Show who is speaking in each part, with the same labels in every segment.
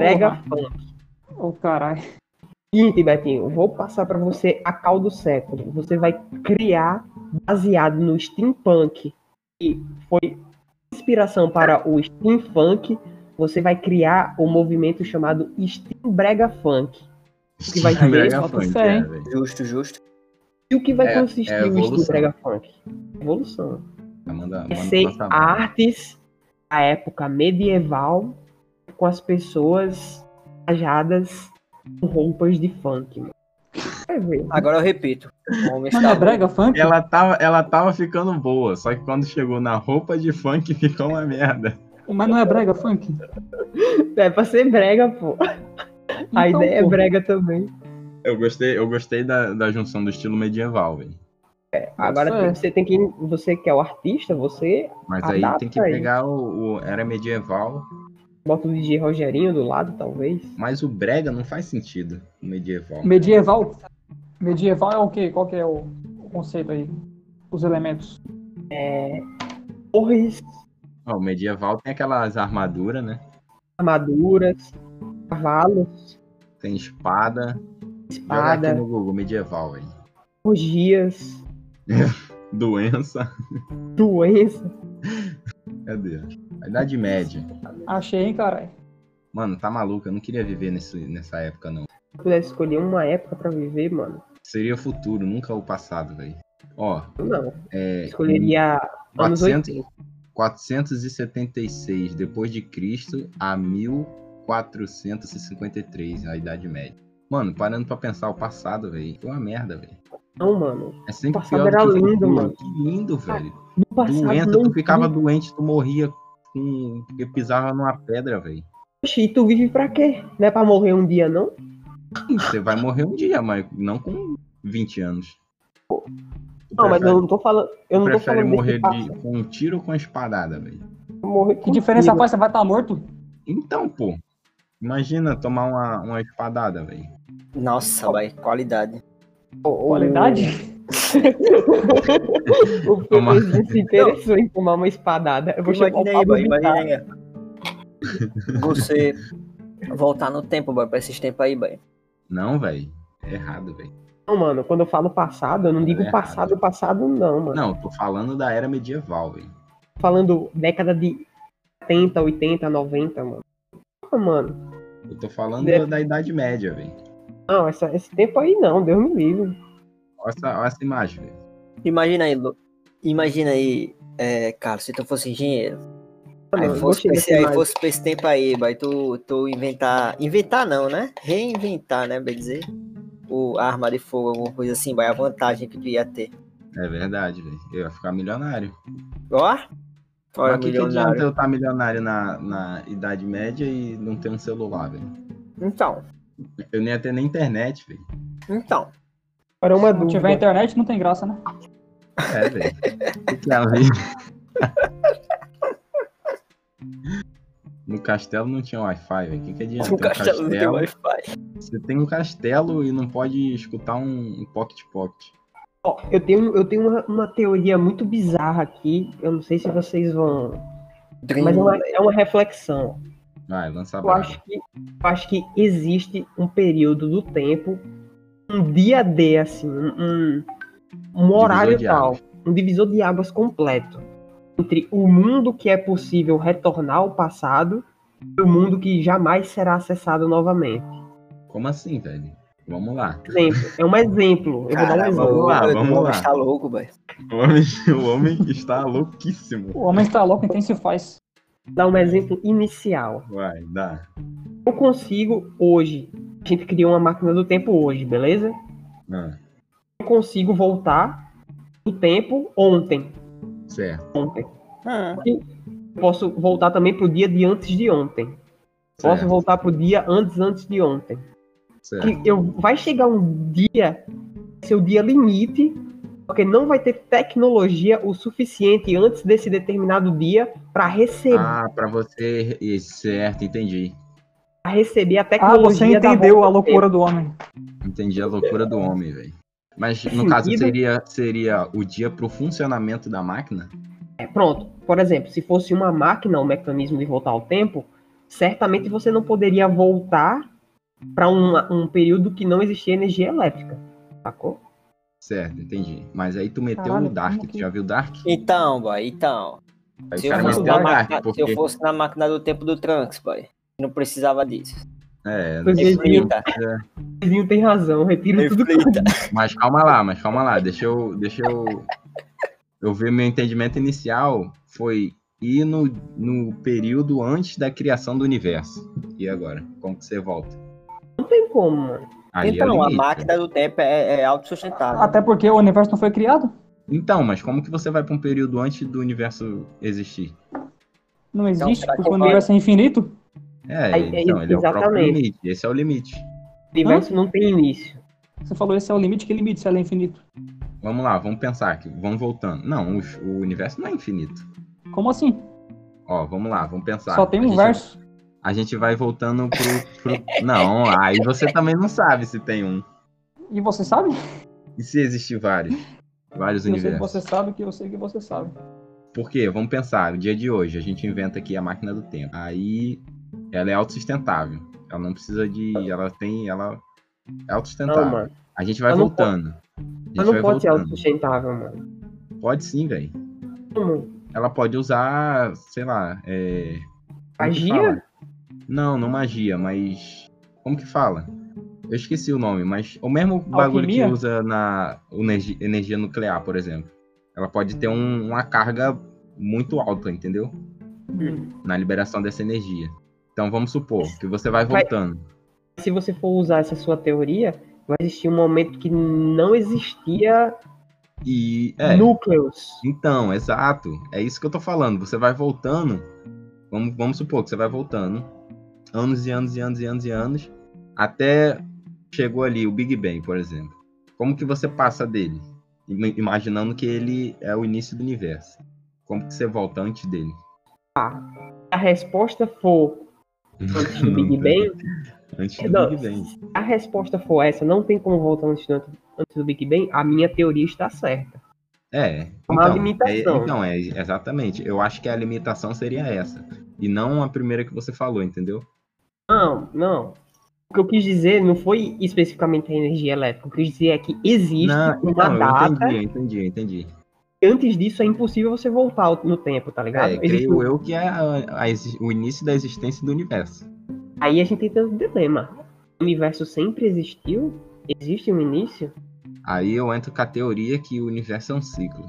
Speaker 1: brega funk.
Speaker 2: Ô, caralho.
Speaker 1: Seguinte, Betinho, vou passar pra você a cal do século. Você vai criar baseado no steampunk, que foi inspiração para o steampunk. Você vai criar o movimento chamado Steam Brega Funk. Que vai ter
Speaker 3: Brega funk, é.
Speaker 4: Justo, justo.
Speaker 1: E o que vai
Speaker 3: É-
Speaker 1: consistir
Speaker 3: é
Speaker 1: o Steam. Brega Funk? Evolução.
Speaker 3: Manda, manda
Speaker 1: ser artes da época medieval com as pessoas trajadas com roupas de funk, mano.
Speaker 4: Agora eu repito.
Speaker 2: Mas é brega funk?
Speaker 3: Ela tava, ela tava ficando boa, só que quando chegou na roupa de funk ficou uma merda.
Speaker 2: Mas não é brega funk?
Speaker 1: É pra ser brega, pô. A
Speaker 2: Então,
Speaker 1: ideia é
Speaker 2: pô.
Speaker 1: brega também.
Speaker 3: Eu gostei, eu gostei da, da junção do estilo medieval, velho.
Speaker 1: Agora
Speaker 2: fé.
Speaker 1: tem- você tem que. Você que é o artista, você
Speaker 3: Mas aí tem que
Speaker 1: aí.
Speaker 3: pegar o, o- Era medieval,
Speaker 1: bota o DJ Rogerinho do lado, talvez.
Speaker 3: mas o brega não faz sentido. O medieval.
Speaker 2: Medieval? Medieval é o quê? Qual que é o, o conceito aí? Os elementos.
Speaker 1: Torres,
Speaker 3: Ó, o medieval tem aquelas armaduras, né?
Speaker 1: armaduras, cavalos,
Speaker 3: Tem espada. Joga
Speaker 1: espada,
Speaker 3: aqui no Google, medieval, velho.
Speaker 1: orgias,
Speaker 3: Doença.
Speaker 1: doença.
Speaker 3: Cadê? A Idade Média.
Speaker 2: Achei, hein, caralho.
Speaker 3: Mano, tá maluco, eu não queria viver nesse, nessa época, não.
Speaker 1: Se eu pudesse escolher uma época pra viver, mano,
Speaker 3: Seria o futuro, nunca o passado, velho. Ó,
Speaker 1: não.
Speaker 3: é.
Speaker 1: Escolheria anos
Speaker 3: 400
Speaker 1: 80.
Speaker 3: 476 depois de Cristo a 1453, a Idade Média. Mano, parando pra pensar o passado, velho, foi uma merda, velho.
Speaker 1: Não, mano.
Speaker 3: É sempre
Speaker 1: O passado era lindo, mano.
Speaker 3: Que lindo, velho.
Speaker 1: No passado
Speaker 3: Doença,
Speaker 1: não
Speaker 3: tu ficava
Speaker 1: tinha-
Speaker 3: doente, tu morria com... porque pisava numa pedra, velho.
Speaker 1: Oxi, e tu vive pra quê? Não é pra morrer um dia, não?
Speaker 3: Você vai morrer um dia, mas não com 20 anos. Tu
Speaker 1: Não, mas
Speaker 3: prefere-
Speaker 1: eu não tô falando. Eu não tô
Speaker 3: prefere
Speaker 1: falando
Speaker 3: morrer de, com um tiro ou com uma espadada, velho?
Speaker 1: morrer
Speaker 2: Que diferença faz? Você vai estar morto?
Speaker 3: Então, pô. Imagina tomar uma, uma espadada, velho.
Speaker 4: Nossa, vai, qualidade.
Speaker 2: Qualidade?
Speaker 1: O. PPzinho se interessou em tomar uma espadada. Eu vou chamar o Pablo
Speaker 4: boy, imagina aí. Você voltar no tempo, boy, pra esses tempos aí, boy.
Speaker 3: Não, velho. É errado, velho.
Speaker 1: Não, mano, quando eu falo passado, eu não digo
Speaker 3: É
Speaker 1: passado, passado não, mano.
Speaker 3: Não, tô falando da era medieval, velho.
Speaker 1: Falando década de 70, 80, 90, mano. Ah, Mano,
Speaker 3: Eu tô falando
Speaker 1: É.
Speaker 3: da Idade Média, velho.
Speaker 1: Não, essa- esse tempo aí não, Deus me livre.
Speaker 3: Olha essa, olha essa imagem, velho.
Speaker 4: Imagina aí, Lu. Imagina aí, é, cara, se tu fosse engenheiro. Aí
Speaker 1: Mano,
Speaker 4: fosse,
Speaker 1: gostei
Speaker 4: pra esse, aí fosse pra esse tempo aí, boy, tu, tu inventar. Inventar não, né? Reinventar, né? Bem dizer. O a arma de fogo, alguma coisa assim, boy, a vantagem que tu ia ter.
Speaker 3: É verdade, velho. Eu ia ficar milionário.
Speaker 4: Ó! Olha,
Speaker 3: Mas o que, que adianta
Speaker 4: milionário.
Speaker 3: eu estar milionário na, na Idade Média e não ter um celular, velho?
Speaker 4: Então,
Speaker 3: Eu nem ia ter nem internet, velho.
Speaker 4: então.
Speaker 1: Agora uma
Speaker 2: Se não
Speaker 1: dúvida.
Speaker 2: tiver internet, não tem graça, né?
Speaker 3: É, velho. É? No castelo não tinha Wi-Fi, velho. O que, que adianta?
Speaker 4: O
Speaker 3: ter um
Speaker 4: castelo não tem Wi-Fi.
Speaker 3: Você tem um castelo e não pode escutar um, um pocket pocket.
Speaker 1: Ó, eu tenho, eu tenho uma, uma teoria muito bizarra aqui. Eu não sei se vocês vão. Mas é uma, é uma reflexão.
Speaker 3: Vai, lança
Speaker 1: Eu acho, que, eu acho que existe um período do tempo, um dia D, assim, um, um, um horário tal,
Speaker 3: águas.
Speaker 1: um divisor de águas completo entre o mundo que é possível retornar ao passado e o mundo que jamais será acessado novamente.
Speaker 3: Como assim, velho? Vamos lá.
Speaker 1: Exemplo, é um exemplo. Eu vou dar um exemplo.
Speaker 3: Vamos lá,
Speaker 4: o- o
Speaker 3: vamos
Speaker 4: homem
Speaker 3: lá.
Speaker 4: está louco, boy.
Speaker 3: O homem, o homem está louquíssimo.
Speaker 2: O homem está louco, então se faz.
Speaker 1: Dar um exemplo inicial.
Speaker 3: Vai, dá.
Speaker 1: Eu consigo hoje, a gente criou uma máquina do tempo hoje, beleza?
Speaker 3: Ah,
Speaker 1: Eu consigo voltar no tempo ontem.
Speaker 3: certo.
Speaker 1: ontem.
Speaker 4: Ah,
Speaker 1: Posso voltar também pro dia de antes de ontem. Posso
Speaker 3: certo,
Speaker 1: voltar pro dia antes antes de ontem.
Speaker 3: certo.
Speaker 1: Que eu vai chegar um dia, seu dia limite, porque não vai ter tecnologia o suficiente antes desse determinado dia para receber,
Speaker 3: Ah, pra você. Isso, Certo, entendi.
Speaker 1: pra receber a
Speaker 2: Ah,
Speaker 1: tecnologia.
Speaker 2: você
Speaker 1: da
Speaker 2: entendeu a loucura do homem.
Speaker 3: Entendi a loucura do homem, velho. Mas no caso seria, seria o dia pro funcionamento da máquina?
Speaker 1: É, pronto. Por exemplo, se fosse uma máquina, o mecanismo de voltar ao tempo, certamente você não poderia voltar para um período que não existia energia elétrica, sacou?
Speaker 3: Certo, entendi. Mas aí tu meteu
Speaker 2: Caralho,
Speaker 3: no Dark, tu
Speaker 2: que-
Speaker 3: já viu Dark?
Speaker 4: Então, boy, então.
Speaker 3: Aí
Speaker 4: Se
Speaker 3: o
Speaker 4: eu,
Speaker 3: cara
Speaker 2: fosse
Speaker 4: na máquina,
Speaker 3: porque...
Speaker 4: se eu fosse na máquina do tempo do Trunks, boy. Não precisava disso.
Speaker 3: É,
Speaker 1: é,
Speaker 4: Reflita.
Speaker 1: O vizinho tem razão, retiro tudo que eu
Speaker 4: Reflita.
Speaker 3: Mas calma lá, mas calma lá, deixa eu, deixa eu, eu ver meu entendimento inicial foi ir no, no período antes da criação do universo. E agora, como que você volta?
Speaker 1: não tem como, mano.
Speaker 3: Ali é o
Speaker 4: Então, a
Speaker 3: limite.
Speaker 4: máquina do tempo é, é autossustentável.
Speaker 2: Até porque o universo não foi criado.
Speaker 3: Então, mas como que você vai para um período antes do universo existir?
Speaker 2: Não existe,
Speaker 4: será que
Speaker 2: porque o
Speaker 4: vai-
Speaker 2: universo é infinito.
Speaker 3: É, então, ele é o próprio
Speaker 1: exatamente.
Speaker 3: limite. Esse é o limite.
Speaker 1: O universo não tem início.
Speaker 2: Você falou esse é o limite, que limite se ela é infinito?
Speaker 3: Vamos lá, vamos pensar aqui, vamos voltando. Não, o, o universo não é infinito.
Speaker 2: Como assim?
Speaker 3: Ó, vamos lá, vamos pensar.
Speaker 2: Só tem
Speaker 3: A
Speaker 2: um
Speaker 3: gente-
Speaker 2: verso.
Speaker 3: A gente vai voltando pro, pro- Não, aí você também não sabe se tem um.
Speaker 2: E você sabe?
Speaker 3: E se existir vários? Vários
Speaker 2: Eu sei que
Speaker 3: universos.
Speaker 2: você sabe que eu sei que você sabe.
Speaker 3: Por quê? Vamos pensar, o dia de hoje, a gente inventa aqui a máquina do tempo. Aí ela é autossustentável. Ela não precisa de. Ela tem. Ela é
Speaker 1: Não,
Speaker 3: autossustentável.
Speaker 1: mano.
Speaker 3: a gente vai
Speaker 1: Ela não
Speaker 3: voltando. A gente
Speaker 1: Mas não pode ser
Speaker 3: voltando.
Speaker 1: autossustentável, mano.
Speaker 3: Pode sim, velho.
Speaker 1: Como?
Speaker 3: Ela pode usar, sei lá, é.
Speaker 1: Magia?
Speaker 3: Não, não magia, mas. Como que fala? Eu esqueci o nome, mas o mesmo bagulho
Speaker 2: Alquimia?
Speaker 3: que usa na energia, energia nuclear, por exemplo. Ela pode ter um- uma carga muito alta, entendeu?
Speaker 2: Hum.
Speaker 3: Na liberação dessa energia. Então vamos supor que você vai
Speaker 1: Vai-
Speaker 3: voltando.
Speaker 1: Se você for usar essa sua teoria, vai existir um momento que não existia
Speaker 3: E. É.
Speaker 1: núcleos.
Speaker 3: Então, exato. É isso que eu tô falando. Você vai voltando. Vamos, vamos supor que você vai voltando. Anos e anos e anos e anos e anos. Até chegou ali o Big Bang, por exemplo. Como que você passa dele? Im- Imaginando que ele é o início do universo. Como que você volta antes dele?
Speaker 1: A resposta for antes do Big Bang,
Speaker 3: Antes do
Speaker 1: Não.
Speaker 3: Big Bang.
Speaker 1: se a resposta for essa, não tem como voltar antes do, antes do Big Bang, a minha teoria está certa.
Speaker 3: É.
Speaker 1: Uma
Speaker 3: então,
Speaker 1: limitação.
Speaker 3: É, então, é exatamente. Eu acho que a limitação seria essa. E não a primeira que você falou, entendeu?
Speaker 1: Não, não. O que eu quis dizer não foi especificamente a energia elétrica. O que eu quis dizer é que existe
Speaker 3: Não,
Speaker 1: uma
Speaker 3: eu
Speaker 1: data.
Speaker 3: entendi, eu entendi, eu entendi.
Speaker 1: Antes disso é impossível você voltar no tempo, tá ligado?
Speaker 3: É,
Speaker 1: Existe
Speaker 3: creio eu que é a- a o início da existência do universo.
Speaker 1: Aí a gente tem um dilema. O universo sempre existiu? Existe um início?
Speaker 3: Aí eu entro com a teoria que o universo é um ciclo.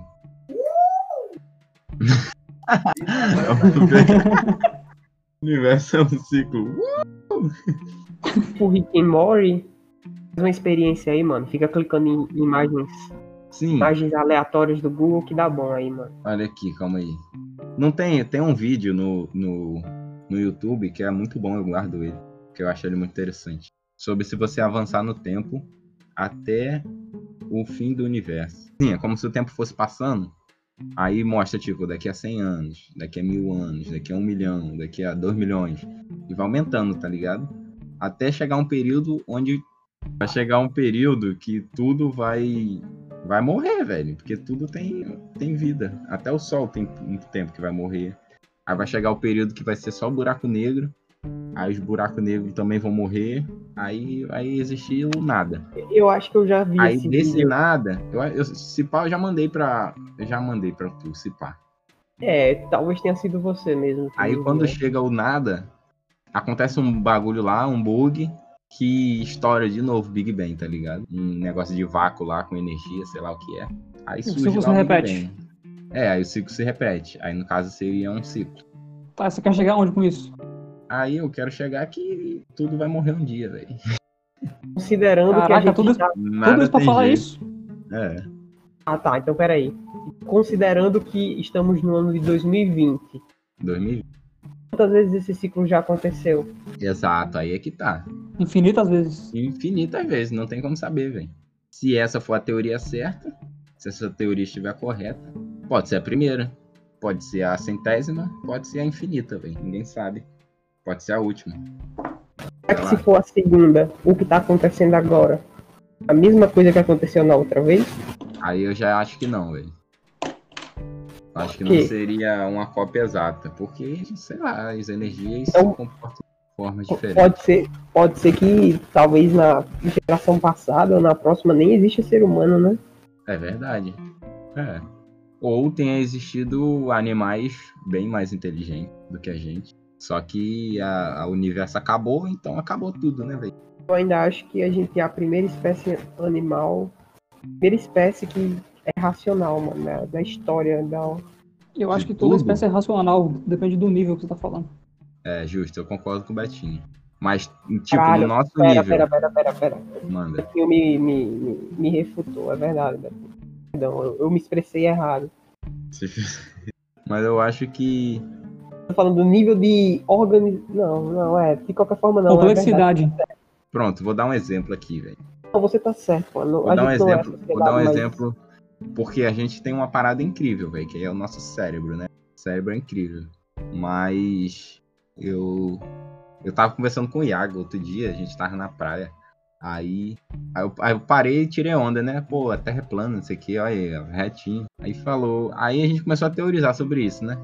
Speaker 3: o universo é um ciclo.
Speaker 1: Tipo Rick and Morty, faz uma experiência aí, mano. Fica clicando em imagens,
Speaker 3: Sim,
Speaker 1: imagens aleatórias do Google que dá bom aí, mano.
Speaker 3: olha aqui, calma aí. Não tem, tem um vídeo no, no, no YouTube que é muito bom, eu guardo ele, que eu acho ele muito interessante. Sobre se você avançar no tempo até o fim do universo. Sim, é como se o tempo fosse passando. Aí mostra, tipo, daqui a 100 anos, daqui a mil anos, daqui a um milhão, daqui a dois milhões. E vai aumentando, tá ligado? Até chegar um período onde vai chegar um período que tudo vai vai morrer, velho. Porque tudo tem, tem vida. Até o Sol tem muito tempo que vai morrer. Aí vai chegar o período que vai ser só buraco negro. Aí os buracos negros também vão morrer. Aí vai existir o nada.
Speaker 1: Eu acho que eu já vi
Speaker 3: Aí
Speaker 1: esse
Speaker 3: desse
Speaker 1: vídeo.
Speaker 3: nada, eu, eu, se pá, eu já mandei pra. Eu já mandei pra tu, se pá.
Speaker 1: É, talvez tenha sido você mesmo.
Speaker 3: Aí
Speaker 1: viu,
Speaker 3: quando
Speaker 1: né?
Speaker 3: chega o nada, acontece um bagulho lá, um bug, que estoura de novo Big Bang, tá ligado? Um negócio de vácuo lá com energia, sei lá o que é. Aí surge
Speaker 2: ciclo
Speaker 3: lá
Speaker 2: se
Speaker 3: o Big
Speaker 2: repete.
Speaker 3: Bang. É, aí o ciclo se repete. Aí no caso seria um ciclo.
Speaker 2: Tá, você quer chegar onde com isso?
Speaker 3: Aí eu quero chegar que tudo vai morrer um dia, velho.
Speaker 1: Considerando que a
Speaker 2: Caraca,
Speaker 1: gente
Speaker 2: tudo isso-
Speaker 1: tá...
Speaker 2: Tudo isso pra falar
Speaker 3: jeito.
Speaker 2: isso.
Speaker 3: É.
Speaker 1: Ah, tá, então peraí. Considerando que estamos no ano de 2020,
Speaker 3: 2020.
Speaker 1: quantas vezes esse ciclo já aconteceu?
Speaker 3: Exato, aí é que tá.
Speaker 2: Infinitas vezes.
Speaker 3: infinitas vezes, não tem como saber, velho. Se essa for a teoria certa, se essa teoria estiver correta, pode ser a primeira, pode ser a centésima, pode ser a infinita, velho. Ninguém sabe. Pode ser a última.
Speaker 1: Será que se for a segunda, o que tá acontecendo agora? A mesma coisa que aconteceu na outra vez?
Speaker 3: Aí eu já acho que não, velho. Acho que não seria uma cópia exata, porque, sei lá, as energias
Speaker 1: Então-
Speaker 3: se comportam de formas diferentes.
Speaker 1: Pode ser, pode ser que talvez na geração passada ou na próxima nem exista ser humano, né?
Speaker 3: É verdade. É. Ou tenha existido animais bem mais inteligentes do que a gente. Só que a, a universo acabou, então acabou tudo, né, velho?
Speaker 1: Eu ainda acho que a gente é a primeira espécie animal, primeira espécie que é racional, mano, né? da história da.
Speaker 2: Eu acho que toda
Speaker 3: tudo?
Speaker 2: espécie é racional, depende do nível que você tá falando.
Speaker 3: É justo, eu concordo com o Betinho. Mas, tipo,
Speaker 1: Caralho,
Speaker 3: no nosso
Speaker 1: Pera,
Speaker 3: nível.
Speaker 1: pera, pera, pera, pera.
Speaker 3: Manda.
Speaker 1: Betinho me, me, me, me refutou, é verdade, Betinho. Perdão, eu, eu me expressei errado.
Speaker 3: Mas eu acho que.
Speaker 1: Tô falando do nível de organização. Não, não, é. De qualquer forma, não. É verdade.
Speaker 2: Complexidade.
Speaker 3: Pronto, vou dar um exemplo aqui, velho.
Speaker 1: Não, você tá certo, mano.
Speaker 3: Vou
Speaker 1: A
Speaker 3: dar um
Speaker 1: é
Speaker 3: exemplo. Vou
Speaker 1: sociedade,
Speaker 3: dar um
Speaker 1: mas-
Speaker 3: exemplo. Porque a gente tem uma parada incrível, velho, que é o nosso cérebro, né? O cérebro é incrível. Mas eu. Eu tava conversando com o Iago outro dia, a gente tava na praia. Aí, aí, eu, aí eu parei e tirei onda, né? Pô, a Terra é plana, não sei o que, olha aí, retinho. Aí falou. Aí a gente começou a teorizar sobre isso, né?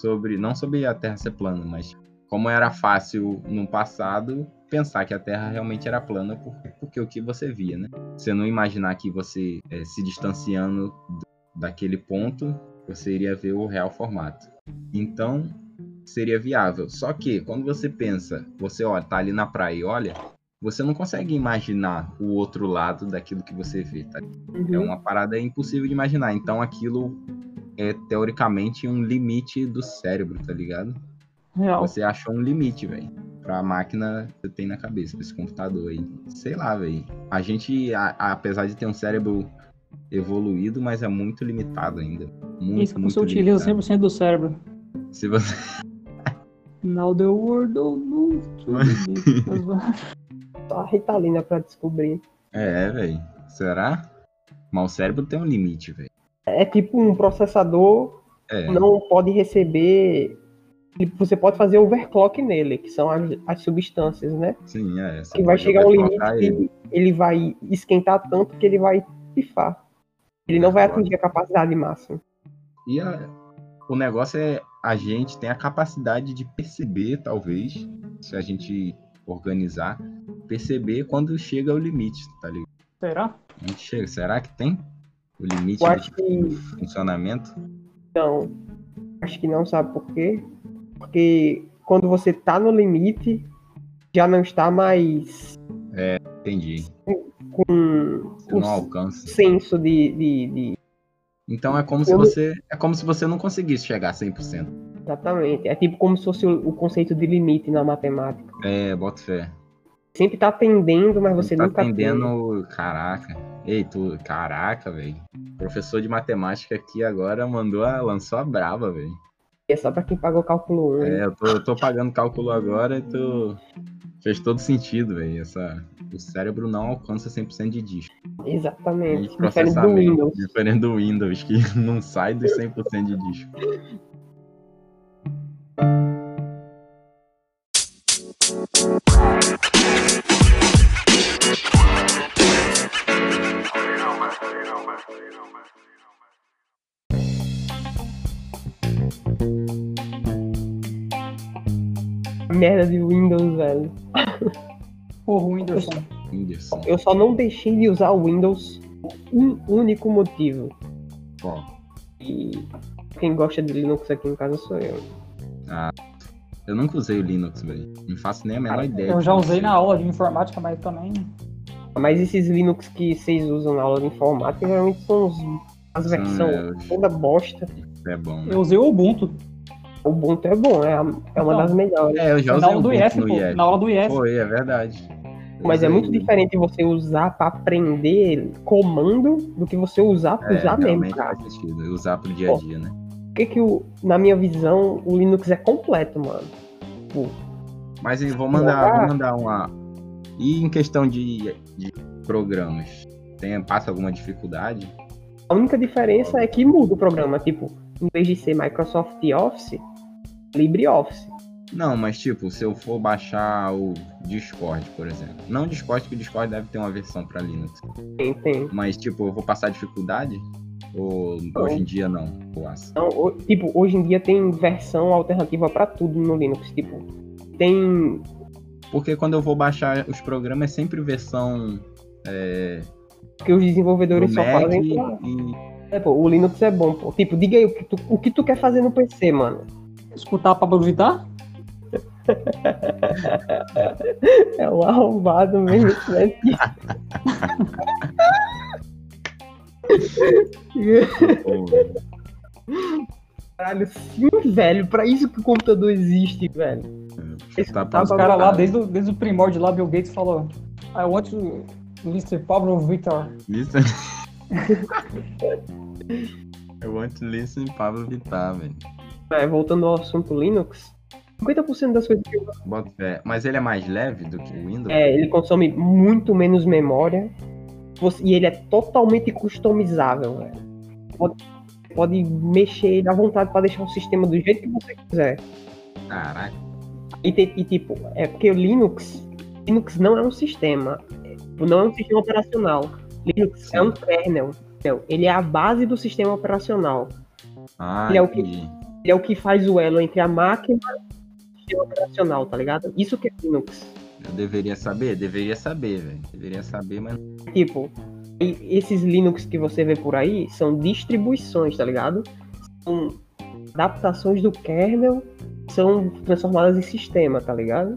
Speaker 3: Sobre. Não sobre a Terra ser plana, mas como era fácil no passado pensar que a Terra realmente era plana por, porque o que você via, né? Você não imaginar que você eh, se distanciando daquele ponto, você iria ver o real formato. Então, seria viável. Só que quando você pensa, você olha, tá ali na praia e olha, você não consegue imaginar o outro lado daquilo que você vê, tá? É
Speaker 1: Uhum.
Speaker 3: uma parada impossível de imaginar. Então aquilo é teoricamente um limite do cérebro, tá ligado?
Speaker 2: Real.
Speaker 3: Você achou um limite, velho. Pra máquina que você tem na cabeça, pra esse computador aí. Sei lá, velho. A gente, a- a- apesar de ter um cérebro evoluído, mas é muito limitado ainda. Muito,
Speaker 2: Isso que
Speaker 3: muito
Speaker 2: você utiliza
Speaker 3: limitado.
Speaker 2: 100% do cérebro.
Speaker 3: Se você...
Speaker 2: Now the world don't
Speaker 1: Só a Ritalina pra descobrir.
Speaker 3: É, velho. Será? Mas o cérebro tem um limite, velho.
Speaker 1: É tipo um processador
Speaker 3: É.
Speaker 1: não pode receber. Você pode fazer overclock nele, que são as, as substâncias, né?
Speaker 3: Sim, é. Você
Speaker 1: Que vai chegar um limite
Speaker 3: overclockar
Speaker 1: que
Speaker 3: ele.
Speaker 1: ele. vai esquentar tanto que ele vai pifar. Ele não vai
Speaker 3: Overclock.
Speaker 1: atingir a capacidade máxima.
Speaker 3: E a- o negócio é a gente tem a capacidade de perceber, talvez, se a gente organizar, perceber quando chega o limite, tá ligado?
Speaker 2: Será?
Speaker 3: A gente chega, será que tem o limite
Speaker 1: Eu acho que
Speaker 3: funcionamento?
Speaker 1: não. Acho que não sabe por quê. Porque quando você tá no limite, já não está mais
Speaker 3: Entendi.
Speaker 1: com
Speaker 3: Você não alcança.
Speaker 1: senso de, de, de-
Speaker 3: Então é como se você é como se você não conseguisse chegar a 100%.
Speaker 1: Exatamente. É tipo como se fosse o, o conceito de limite na matemática.
Speaker 3: É, bota fé.
Speaker 1: Sempre tá tendendo, mas você
Speaker 3: tá
Speaker 1: nunca tem.
Speaker 3: atendendo, caraca. Ei, tu, caraca, velho. Professor de matemática aqui agora mandou a, lançou a braba, velho.
Speaker 1: É só pra quem pagou cálculo 1.
Speaker 3: É, eu tô, eu tô pagando cálculo agora e tu fez todo sentido, velho. Essa o cérebro não alcança 100% de disco.
Speaker 1: Exatamente. Diferente do. Windows.
Speaker 3: Diferente do Windows, que não sai dos 100% de disco.
Speaker 1: Merda de Windows, velho.
Speaker 2: Porra, o. Whindersson.
Speaker 1: Eu só não deixei de usar o Windows por um único motivo.
Speaker 3: Bom,
Speaker 1: E quem gosta de Linux aqui em casa sou eu.
Speaker 3: eu nunca usei o Linux, velho. Não faço nem a menor
Speaker 1: Cara,
Speaker 3: ideia.
Speaker 2: Eu já usei na aula de informática, mas também.
Speaker 1: Mas esses Linux que vocês usam na aula de informática geralmente são os, as
Speaker 3: São,
Speaker 1: versões
Speaker 3: é,
Speaker 1: toda bosta.
Speaker 3: É bom, né?
Speaker 2: Eu usei o Ubuntu.
Speaker 1: O Ubuntu é bom, é, a- é uma
Speaker 2: Então,
Speaker 1: das melhores.
Speaker 3: É, eu já
Speaker 2: na
Speaker 3: usei
Speaker 2: aula
Speaker 3: o
Speaker 2: do
Speaker 3: no
Speaker 2: pô.
Speaker 3: IF.
Speaker 2: Na aula do IF.
Speaker 3: Foi, é verdade.
Speaker 1: Mas é muito diferente você usar pra aprender comando do que você usar pra
Speaker 3: É,
Speaker 1: usar mesmo,
Speaker 3: faz sentido. Usar pro dia a dia, né?
Speaker 1: Por que que, o, na minha visão, o Linux é completo, mano?
Speaker 3: Mas eu vou mandar, vou mandar uma. E em questão de, de programas, tem, passa alguma dificuldade?
Speaker 1: A única diferença é que muda o programa. Tipo, em vez de ser Microsoft Office, LibreOffice.
Speaker 3: Não, mas tipo, se eu for baixar o Discord, por exemplo. Não Discord, que o Discord deve ter uma versão pra Linux.
Speaker 1: Tem, tem.
Speaker 3: Mas tipo, eu vou passar dificuldade? Ou hoje em dia não?
Speaker 1: Então, ho- tipo, hoje em dia tem versão alternativa pra tudo no Linux. Tipo, tem.
Speaker 3: Porque quando eu vou baixar os programas é sempre versão é,
Speaker 1: que os desenvolvedores
Speaker 3: do
Speaker 1: só
Speaker 3: Mac
Speaker 1: fazem.
Speaker 3: e-
Speaker 1: É, pô, o Linux é bom, pô. Tipo, diga aí o que tu, o que tu quer fazer no PC, mano.
Speaker 2: Escutar Pablo Vittar?
Speaker 1: É o arrombado mesmo, né?
Speaker 3: Pô,
Speaker 1: Caralho, sim, velho. Pra isso que o computador existe, velho.
Speaker 3: tá
Speaker 1: Tá
Speaker 2: Os
Speaker 1: Pablo
Speaker 2: caras lá, desde o, desde o primórdio lá, Bill Gates falou I want to Mr. Pablo Vittar.
Speaker 3: Listen. Eu want to listen Pablo Vittar, velho.
Speaker 1: É, voltando ao assunto Linux, 50% das coisas que eu.
Speaker 3: Mas ele é mais leve do que o Windows?
Speaker 1: É, ele consome muito menos memória e ele é totalmente customizável, velho. Pode, pode mexer ele à vontade para deixar o sistema do jeito que você quiser.
Speaker 3: Caraca.
Speaker 1: E, e, tipo, é porque o Linux, Linux não é um sistema, não é um sistema operacional. Linux é um kernel, ele é a base do sistema operacional.
Speaker 3: Ah,
Speaker 1: Ele é o que-
Speaker 3: entendi.
Speaker 1: Ele é o que faz o elo entre a máquina e o sistema operacional, tá ligado? Isso que é Linux.
Speaker 3: Eu deveria saber? Deveria saber, velho. Deveria saber, mas.
Speaker 1: Tipo, esses Linux que você vê por aí são distribuições, tá ligado? São adaptações do kernel são transformadas em sistema, tá ligado?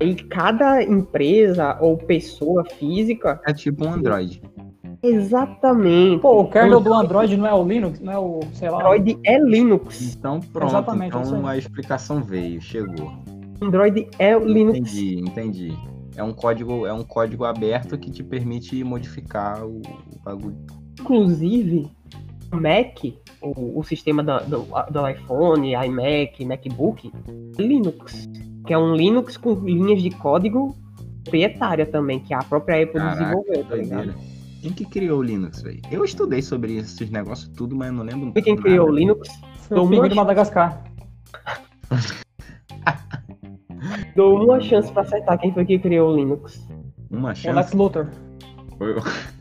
Speaker 1: E cada empresa ou pessoa física,
Speaker 3: É tipo um Android.
Speaker 1: Exatamente.
Speaker 2: Pô, o kernel do Android não é o Linux, não é o, sei lá.
Speaker 1: Android é Linux.
Speaker 3: Então pronto.
Speaker 2: Exatamente,
Speaker 3: então a explicação veio, chegou.
Speaker 1: Android é o Linux.
Speaker 3: Entendi, entendi. É um código, é um código aberto que te permite modificar o, o bagulho.
Speaker 1: Inclusive, o Mac, o, o sistema da- do, do iPhone, iMac, MacBook, é Linux. Que é um Linux com linhas de código proprietária também, que a própria Apple
Speaker 3: Caraca,
Speaker 1: desenvolveu, tá ligado?
Speaker 3: Quem que criou o Linux, velho? Eu estudei sobre esses negócios tudo, mas eu não lembro.
Speaker 1: E quem
Speaker 3: nada.
Speaker 1: criou o Linux?
Speaker 2: Foi o pinguim do Madagascar.
Speaker 1: Dou uma chance pra acertar quem foi que criou o Linux.
Speaker 3: Uma
Speaker 2: O Lex
Speaker 3: chance.
Speaker 2: Luthor.
Speaker 3: Foi o.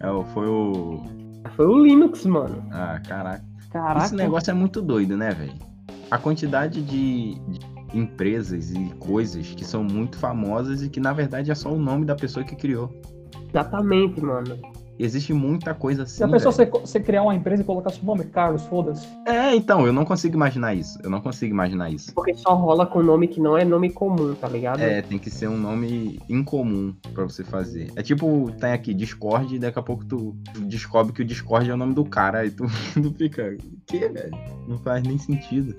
Speaker 3: É, foi o.
Speaker 1: Foi o Linux, mano.
Speaker 3: Ah, caraca.
Speaker 2: Caraca.
Speaker 3: Esse negócio é muito doido, né, velho? A quantidade de, de empresas e coisas que são muito famosas e que na verdade é só o nome da pessoa que criou.
Speaker 1: Exatamente, mano.
Speaker 3: Existe muita coisa assim.
Speaker 2: Se a pessoa
Speaker 3: velho.
Speaker 2: você, você criar uma empresa e colocar seu nome, Carlos, foda-se.
Speaker 3: É, então, eu não consigo imaginar isso. Eu não consigo imaginar isso.
Speaker 1: Porque só rola com nome que não é nome comum, tá ligado?
Speaker 3: É, tem que ser um nome incomum pra você fazer. É tipo, tem aqui Discord e daqui a pouco tu descobre que o Discord é o nome do cara e tu, tu fica, o que, velho? Não faz nem sentido.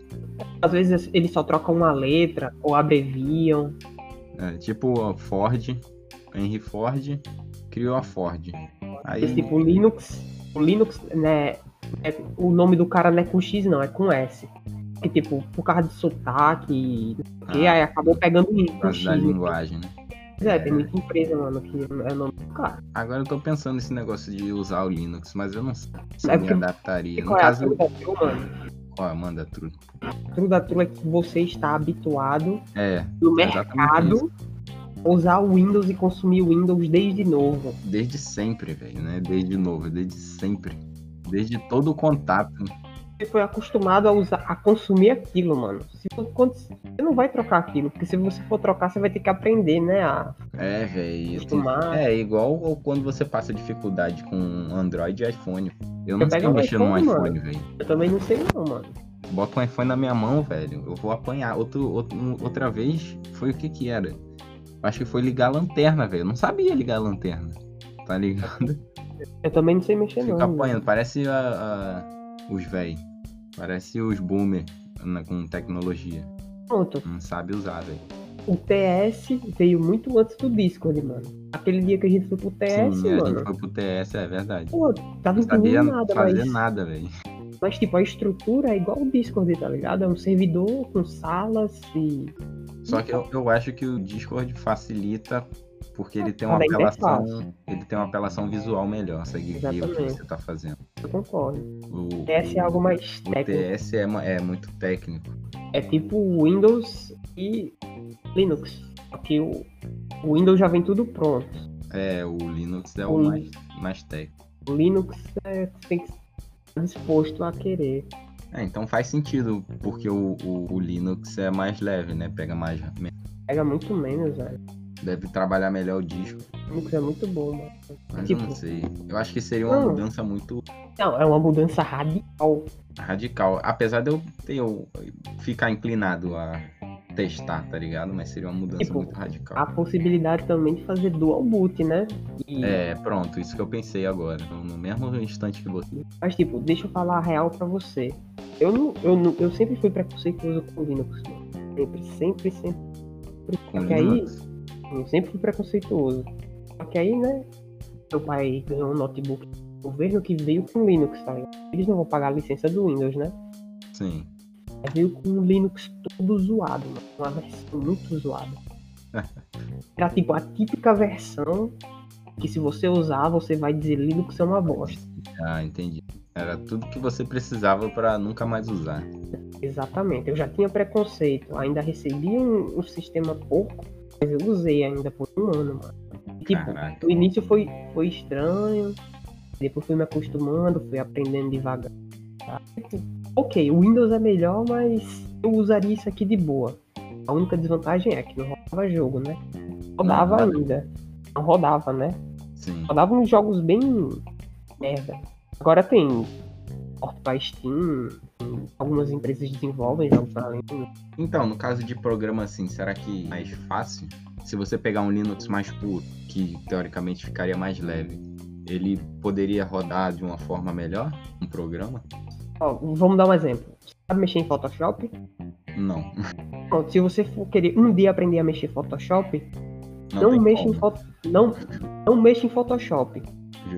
Speaker 1: Às vezes eles só trocam uma letra ou abreviam.
Speaker 3: É, tipo, Ford, Henry Ford criou a Ford. Aí,
Speaker 1: Esse tipo Linux, o Linux, né? é- o nome do cara não é com X, não, é com S. Que tipo, por causa de sotaque, que
Speaker 3: Ah,
Speaker 1: aí acabou pegando com X.
Speaker 3: da linguagem, né?
Speaker 1: Pois é, tem muita empresa, mano, que é o nome do cara.
Speaker 3: Agora eu tô pensando nesse negócio de usar o Linux, mas eu não sei se
Speaker 1: É
Speaker 3: me adaptaria. No
Speaker 1: qual é a
Speaker 3: caso,
Speaker 1: truda mano?
Speaker 3: ó, manda tudo.
Speaker 1: A truda da true é que você está habituado
Speaker 3: É,
Speaker 1: no mercado usar o Windows e consumir o Windows desde novo.
Speaker 3: desde sempre, velho, né? Desde novo, desde sempre. Desde todo o contato.
Speaker 1: Você foi acostumado a usar, a consumir aquilo, mano. Se, você não vai trocar aquilo, porque se você for trocar, você vai ter que aprender, né? A
Speaker 3: É, velho.
Speaker 1: acostumar.
Speaker 3: É igual quando você passa dificuldade com Android e iPhone. Eu não
Speaker 1: Eu
Speaker 3: sei mexer no
Speaker 1: iPhone,
Speaker 3: velho.
Speaker 1: Eu também não sei não, mano.
Speaker 3: Bota um iPhone na minha mão, velho. Eu vou apanhar. Outro, outro- outra vez foi o que que era? Acho que foi ligar a lanterna, velho. Eu não sabia ligar a lanterna. Tá ligado?
Speaker 1: Eu também não sei mexer não.
Speaker 3: Fica
Speaker 1: mano.
Speaker 3: apanhando. Parece a, a- os velho. Parece os boomer com tecnologia.
Speaker 1: Pronto.
Speaker 3: Não sabe usar, velho.
Speaker 1: O TS veio muito antes do Discord, mano. Aquele dia que a gente foi pro TS,
Speaker 3: Sim, a
Speaker 1: mano.
Speaker 3: gente foi pro TS, é verdade.
Speaker 1: Pô, tava
Speaker 3: Não sabia
Speaker 1: nada,
Speaker 3: fazer
Speaker 1: mas,
Speaker 3: nada, velho.
Speaker 1: Mas tipo, a estrutura é igual o Discord, tá ligado? É um servidor com salas e.
Speaker 3: Só que eu, eu acho que o Discord facilita porque ele tem uma
Speaker 1: é
Speaker 3: apelação. Ele tem uma apelação visual melhor, ver o que você tá fazendo.
Speaker 1: Eu concordo.
Speaker 3: O,
Speaker 1: O TS é algo mais
Speaker 3: o
Speaker 1: técnico.
Speaker 3: TS é, é muito técnico.
Speaker 1: É tipo Windows e Linux. Só que o, o Windows já vem tudo pronto.
Speaker 3: É, o Linux é
Speaker 1: O-
Speaker 3: o mais, mais técnico.
Speaker 1: O Linux é, tem que disposto a querer.
Speaker 3: É, então faz sentido, porque o, o, o Linux é mais leve, né? Pega mais.
Speaker 1: Pega muito menos, velho.
Speaker 3: Deve trabalhar melhor o disco.
Speaker 1: O Linux é muito bom, mano.
Speaker 3: Mas
Speaker 1: Tipo-
Speaker 3: eu não sei. Eu acho que seria uma
Speaker 1: Não.
Speaker 3: mudança muito
Speaker 1: Não, é uma mudança radical.
Speaker 3: radical. Apesar de eu ter eu ficar inclinado a testar, tá ligado? Mas seria uma mudança
Speaker 1: Tipo,
Speaker 3: muito radical.
Speaker 1: A possibilidade também de fazer dual boot, né? E-
Speaker 3: É, pronto, isso que eu pensei agora. No mesmo instante que você.
Speaker 1: Mas, tipo, deixa eu falar a real pra você. Eu não, eu não, eu sempre fui preconceituoso com Linux. Sempre, sempre, sempre.
Speaker 3: Com
Speaker 1: Só que aí,
Speaker 3: Linux.
Speaker 1: eu sempre fui preconceituoso. Só que aí, né? Meu pai ganhou um notebook do governo que veio com Linux, tá ligado? Eles não vão pagar a licença do Windows, né?
Speaker 3: Sim.
Speaker 1: Veio com o Linux todo zoado, mano. Uma versão muito zoada. Era tipo a típica versão que se você usar, você vai dizer Linux é uma bosta.
Speaker 3: Ah, entendi. Era tudo que você precisava pra nunca mais usar.
Speaker 1: Exatamente. Eu já tinha preconceito. Ainda recebi um, um sistema pouco, mas eu usei ainda por um ano, mano. Tipo,
Speaker 3: Caraca.
Speaker 1: o início foi, foi estranho. Depois fui me acostumando, fui aprendendo devagar. Tá? Tipo, ok, o Windows é melhor, mas eu usaria isso aqui de boa. A única desvantagem é que não rodava jogo, né? Rodava
Speaker 3: Não
Speaker 1: ainda. Não rodava, né?
Speaker 3: Sim.
Speaker 1: Rodava uns jogos bem merda. Agora tem porta pra Steam, algumas empresas desenvolvem jogos pra Linux.
Speaker 3: Então, no caso de programa assim, será que é mais fácil? Se você pegar um Linux mais puro, que teoricamente ficaria mais leve, ele poderia rodar de uma forma melhor? Um programa?
Speaker 1: Ó, vamos dar um exemplo. Você sabe mexer em Photoshop?
Speaker 3: Não.
Speaker 1: Pronto, se você for querer um dia aprender a mexer em Photoshop,
Speaker 3: Não,
Speaker 1: não, mexa em Photo- não, não mexa em Photoshop.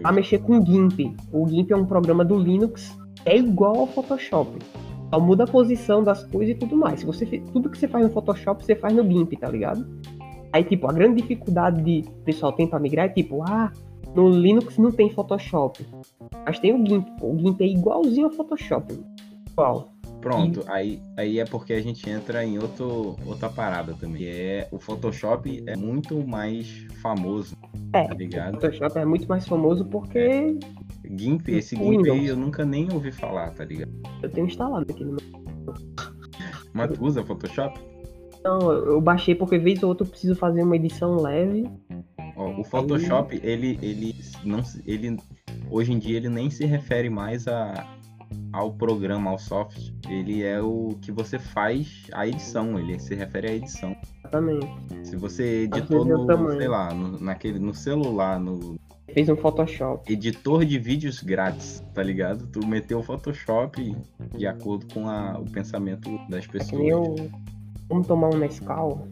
Speaker 1: A mexer com GIMP. O GIMP é um programa do Linux, é igual ao Photoshop. Só muda a posição das coisas e tudo mais. Se você tudo que você faz no Photoshop, você faz no GIMP, tá ligado? Aí, tipo, a grande dificuldade de o pessoal tem pra migrar é tipo, ah, no Linux não tem Photoshop. Mas tem o GIMP. O GIMP é igualzinho ao Photoshop. Igual.
Speaker 3: Pronto, aí, aí é porque a gente entra em outro, outra parada também. Que é o Photoshop é muito mais famoso,
Speaker 1: É,
Speaker 3: tá
Speaker 1: o
Speaker 3: ligado?
Speaker 1: Photoshop é muito mais famoso porque
Speaker 3: GIMP, esse
Speaker 1: O
Speaker 3: GIMP aí
Speaker 1: Windows.
Speaker 3: eu nunca nem ouvi falar, tá ligado?
Speaker 1: eu tenho instalado aqui no meu.
Speaker 3: Mas tu usa Photoshop?
Speaker 1: Não, eu eu baixei porque vez ou outra eu preciso fazer uma edição leve.
Speaker 3: O Photoshop, ele, ele não ele hoje em dia ele nem se refere mais a, ao programa, ao software. Ele é o que você faz a edição, ele se refere à edição.
Speaker 1: Exatamente.
Speaker 3: Se você editou
Speaker 1: é
Speaker 3: no, sei lá, no, naquele, no celular, no
Speaker 1: Fez um Photoshop.
Speaker 3: editor de vídeos grátis, tá ligado? Tu meteu o Photoshop de acordo com a- o pensamento das
Speaker 1: É que
Speaker 3: pessoas.
Speaker 1: eu. Vamos tomar um Nescau?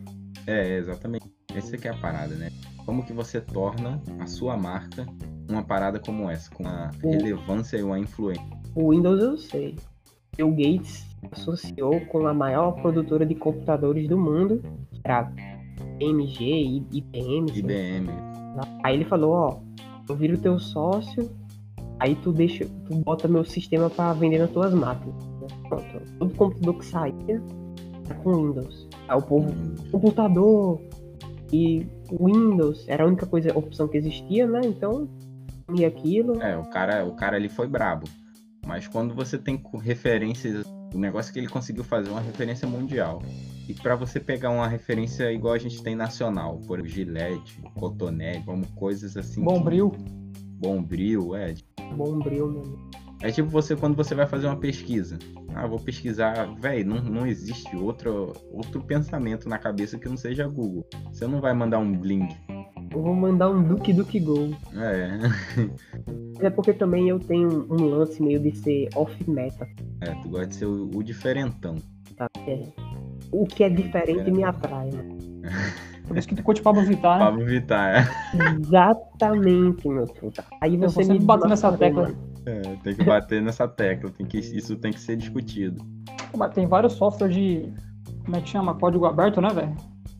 Speaker 3: É, exatamente. Essa que é a parada, né? Como que você torna a sua marca uma parada como essa, com uma
Speaker 1: O-
Speaker 3: relevância e uma influência.
Speaker 1: O Windows eu sei. Bill Gates associou com a maior produtora de computadores do mundo, era MG, IBM.
Speaker 3: IBM.
Speaker 1: Aí ele falou, ó, eu viro teu sócio, aí tu deixa, tu bota meu sistema pra vender nas tuas máquinas. Pronto. Todo computador que saía era com Windows. Aí o povo, computador e Windows era a única coisa, opção que existia, né? Então, e aquilo.
Speaker 3: É, o cara, o cara ali foi brabo. Mas quando você tem referências, o negócio que ele conseguiu fazer é uma referência mundial. E pra você pegar uma referência igual a gente tem nacional, por exemplo, Gillette, Cotonete, como coisas assim. que-
Speaker 2: Bombril.
Speaker 3: Bombril, é.
Speaker 1: Bombril, mano.
Speaker 3: É tipo você quando você vai fazer uma pesquisa. Ah, vou pesquisar, velho, não, não existe outro, outro pensamento na cabeça que não seja Google. Você não vai mandar um bling.
Speaker 1: Eu vou mandar um Duke Duke Go.
Speaker 3: É,
Speaker 1: é porque também eu tenho um lance meio de ser off-meta.
Speaker 3: é, tu gosta de ser o, o diferentão.
Speaker 1: Tá? É. O que é diferente me atrai, mano.
Speaker 2: Por isso que tu curte Pablo Vittar, né?
Speaker 3: Pablo Vittar, é.
Speaker 1: Exatamente, meu truta. Aí
Speaker 2: Eu
Speaker 1: você
Speaker 2: sempre
Speaker 1: me
Speaker 2: bater nessa tecla.
Speaker 1: mano.
Speaker 3: É, tem que bater nessa tecla, tem que, isso tem que ser discutido.
Speaker 2: Mas Tem vários softwares de. Como é que chama? Código aberto, né, velho?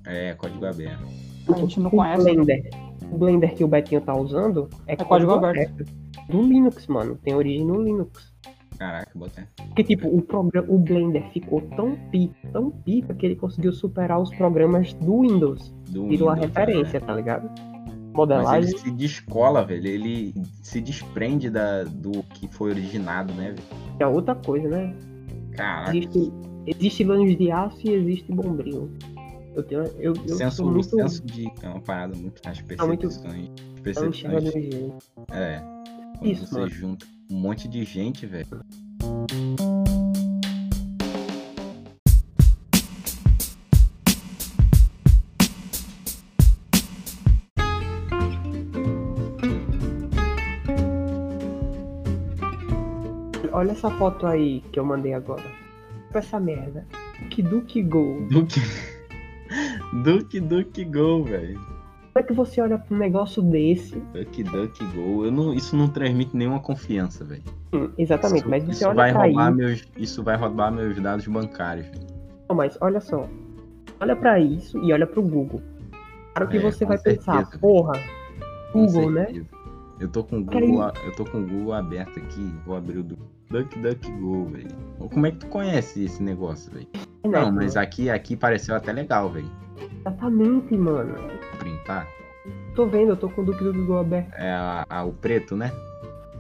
Speaker 3: É, código aberto.
Speaker 2: A gente não
Speaker 1: O
Speaker 2: conhece.
Speaker 1: Blender. O Blender que o Betinho tá usando é,
Speaker 2: código aberto.
Speaker 1: Do Linux, mano. Tem origem no Linux.
Speaker 3: Caraca, botei.
Speaker 1: Porque, tipo, o, programa, o Blender ficou tão pica, tão pica, que ele conseguiu superar os programas do Windows.
Speaker 3: Do
Speaker 1: Virou a
Speaker 3: Windows,
Speaker 1: referência,
Speaker 3: é.
Speaker 1: tá ligado? Modelagem.
Speaker 3: ele se descola, velho. Ele se desprende da, do que foi originado, né, velho?
Speaker 1: É outra coisa, né?
Speaker 3: Caraca.
Speaker 1: Existe, existe de aço e existe bombril. Eu tenho. Eu, eu
Speaker 3: senso,
Speaker 1: muito.
Speaker 3: senso de. É uma parada muito. As
Speaker 1: muito-
Speaker 3: percepções. é. Quando
Speaker 1: Isso,
Speaker 3: você
Speaker 1: mano.
Speaker 3: junta um monte de gente, velho.
Speaker 1: Essa foto aí que eu mandei agora. Olha essa merda. Que Duke Go.
Speaker 3: Duke. Duke Duke Go, velho.
Speaker 1: Como é que você olha pra um negócio desse?
Speaker 3: Duck Duck Go. Eu não, isso não transmite nenhuma confiança, velho.
Speaker 1: Hum, exatamente,
Speaker 3: Isso,
Speaker 1: mas você
Speaker 3: isso
Speaker 1: olha
Speaker 3: vai
Speaker 1: pra
Speaker 3: roubar
Speaker 1: isso.
Speaker 3: meus, isso vai roubar meus dados bancários.
Speaker 1: Não, mas olha só. Olha pra isso e olha pro Google. Claro que
Speaker 3: É,
Speaker 1: você
Speaker 3: com
Speaker 1: vai pensar,
Speaker 3: certeza.
Speaker 1: porra,
Speaker 3: Com
Speaker 1: Google, né?
Speaker 3: Eu tô com o Google, eu tô com Google aberto aqui, vou abrir o do Duck Duck Go, velho. Como é que tu conhece esse negócio, velho? Não, mas aqui aqui pareceu até legal, velho.
Speaker 1: Exatamente, mano.
Speaker 3: Printar.
Speaker 1: Tô vendo, eu tô com o Duke Duke Go aberto.
Speaker 3: É a- a- o preto, né?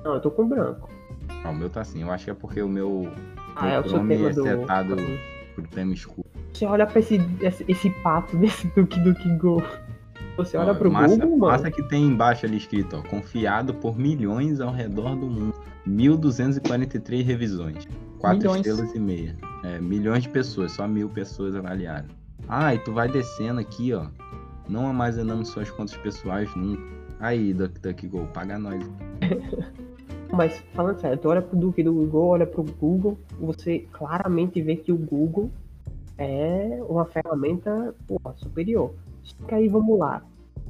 Speaker 1: Não, eu tô com o branco.
Speaker 3: Ah, o meu tá assim. Eu acho que é porque o meu,
Speaker 1: Ah, é o seu tema
Speaker 3: é
Speaker 1: do.
Speaker 3: setado pro tema escuro.
Speaker 1: Você olha pra esse, esse, esse pato desse Duke Duke Go. Você olha
Speaker 3: Ó,
Speaker 1: pro
Speaker 3: massa,
Speaker 1: Google, mano.
Speaker 3: massa que tem embaixo ali escrito, ó, confiado por milhões ao redor do mundo. 1.243 revisões. 4
Speaker 2: Milhões.
Speaker 3: estrelas e meia. É, milhões de pessoas, só mil pessoas avaliaram. Ah, e tu vai descendo aqui, ó. Não armazenamos suas contas pessoais nunca. Aí, DuckDuckGo, paga nós.
Speaker 1: Mas falando sério, tu olha pro Duke do Google, olha pro Google, você claramente vê que o Google é uma ferramenta porra, superior. Só que aí vamos lá.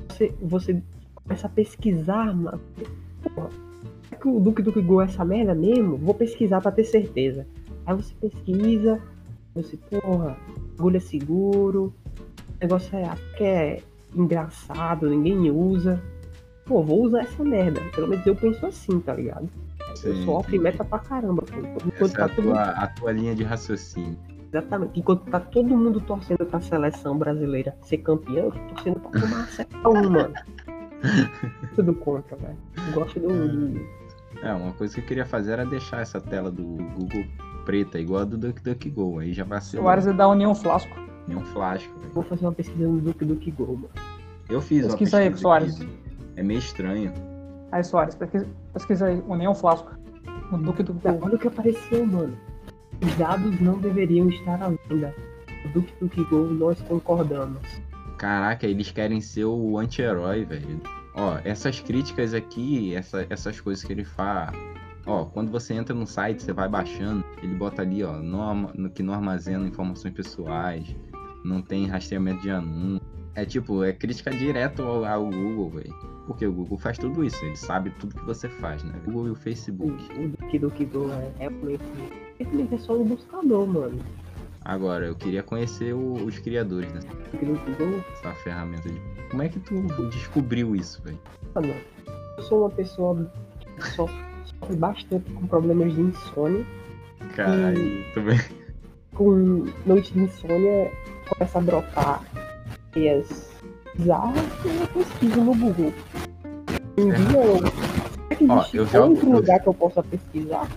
Speaker 1: Você, você começa a pesquisar, mano. Porra, é que o Duke do Google é essa merda mesmo? Vou pesquisar pra ter certeza. Aí você pesquisa, você, porra, agulha seguro, o negócio é até é engraçado, ninguém usa. Pô, vou usar essa merda. Pelo menos eu penso assim, tá ligado? eu
Speaker 3: Sim,
Speaker 1: sou
Speaker 3: sim.
Speaker 1: alfimeta pra caramba, pô. Enquanto
Speaker 3: Essa é
Speaker 1: tá
Speaker 3: a
Speaker 1: todo
Speaker 3: tua, a tua linha de raciocínio.
Speaker 1: Exatamente. Enquanto tá todo mundo torcendo pra seleção brasileira ser campeão, eu tô torcendo pra tomar a 7 a 1, mano. Tudo contra, velho. Gosto do,
Speaker 3: É, uma coisa que eu queria fazer era deixar essa tela do Google preta, igual a do DuckDuckGo. Aí já vai ser
Speaker 2: Soares é da União Flasco.
Speaker 3: um flasco, velho.
Speaker 1: Vou fazer uma pesquisa no Duke Duke Go, mano.
Speaker 3: Eu fiz uma
Speaker 2: Pesquisa aí,
Speaker 3: pesquisa
Speaker 2: Soares.
Speaker 3: aqui. É meio estranho.
Speaker 2: Aí, Soares, pesquisa, pesquisa aí. União Flasco. No Duque do
Speaker 1: Não, Olha o que apareceu, mano. Os dados não deveriam estar à venda. O Duke Duke Go, nós concordamos.
Speaker 3: Caraca, eles querem ser o anti-herói, velho. Ó, essas críticas aqui, essa- essas coisas que ele faz. Ó, quando você entra no site, você vai baixando, ele bota ali, ó, arma- no- que não armazena informações pessoais, não tem rastreamento de anúncio. É tipo, é crítica direto ao, ao Google, velho. Porque o Google faz tudo isso, ele sabe tudo que você faz, né? O Google e o
Speaker 1: O,
Speaker 3: Facebook.
Speaker 1: o Duke Duke Go é realmente. Realmente é só um buscador, mano.
Speaker 3: Agora, eu queria conhecer o- os criadores dessa
Speaker 1: Duke Go
Speaker 3: dessa ferramenta de. Como é que tu descobriu isso, velho?
Speaker 1: Mano, eu sou uma pessoa que so- sofre bastante com problemas de insônia.
Speaker 3: Caralho, vê.
Speaker 1: Com noite de insônia, começa a brotar ideias bizarras e eu pesquiso no Google. Um dia eu. Será que
Speaker 3: Ó,
Speaker 1: existe
Speaker 3: eu
Speaker 1: outro
Speaker 3: eu-
Speaker 1: lugar que eu possa pesquisar?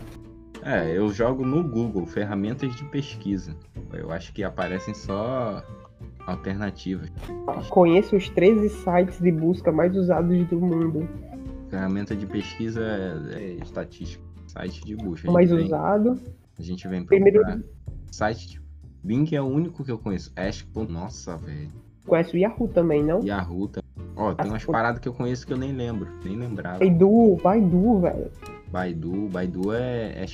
Speaker 3: É, eu jogo no Google ferramentas de pesquisa. Eu acho que aparecem só alternativas.
Speaker 1: Conheço os 13 sites de busca mais usados do mundo.
Speaker 3: Ferramenta de pesquisa é, é estatística. Site de busca.
Speaker 1: Mais
Speaker 3: vem,
Speaker 1: usado.
Speaker 3: a gente vem
Speaker 1: Primeiro-
Speaker 3: procurar site de Bing é o único que eu conheço. Ask. Nossa, velho.
Speaker 1: Conhece o Yahoo também, não?
Speaker 3: Yahoo. tá- Ó, tem umas paradas que eu conheço que eu nem lembro. Nem lembrava.
Speaker 1: Baidu, Baidu, velho.
Speaker 3: Baidu. Baidu é, é.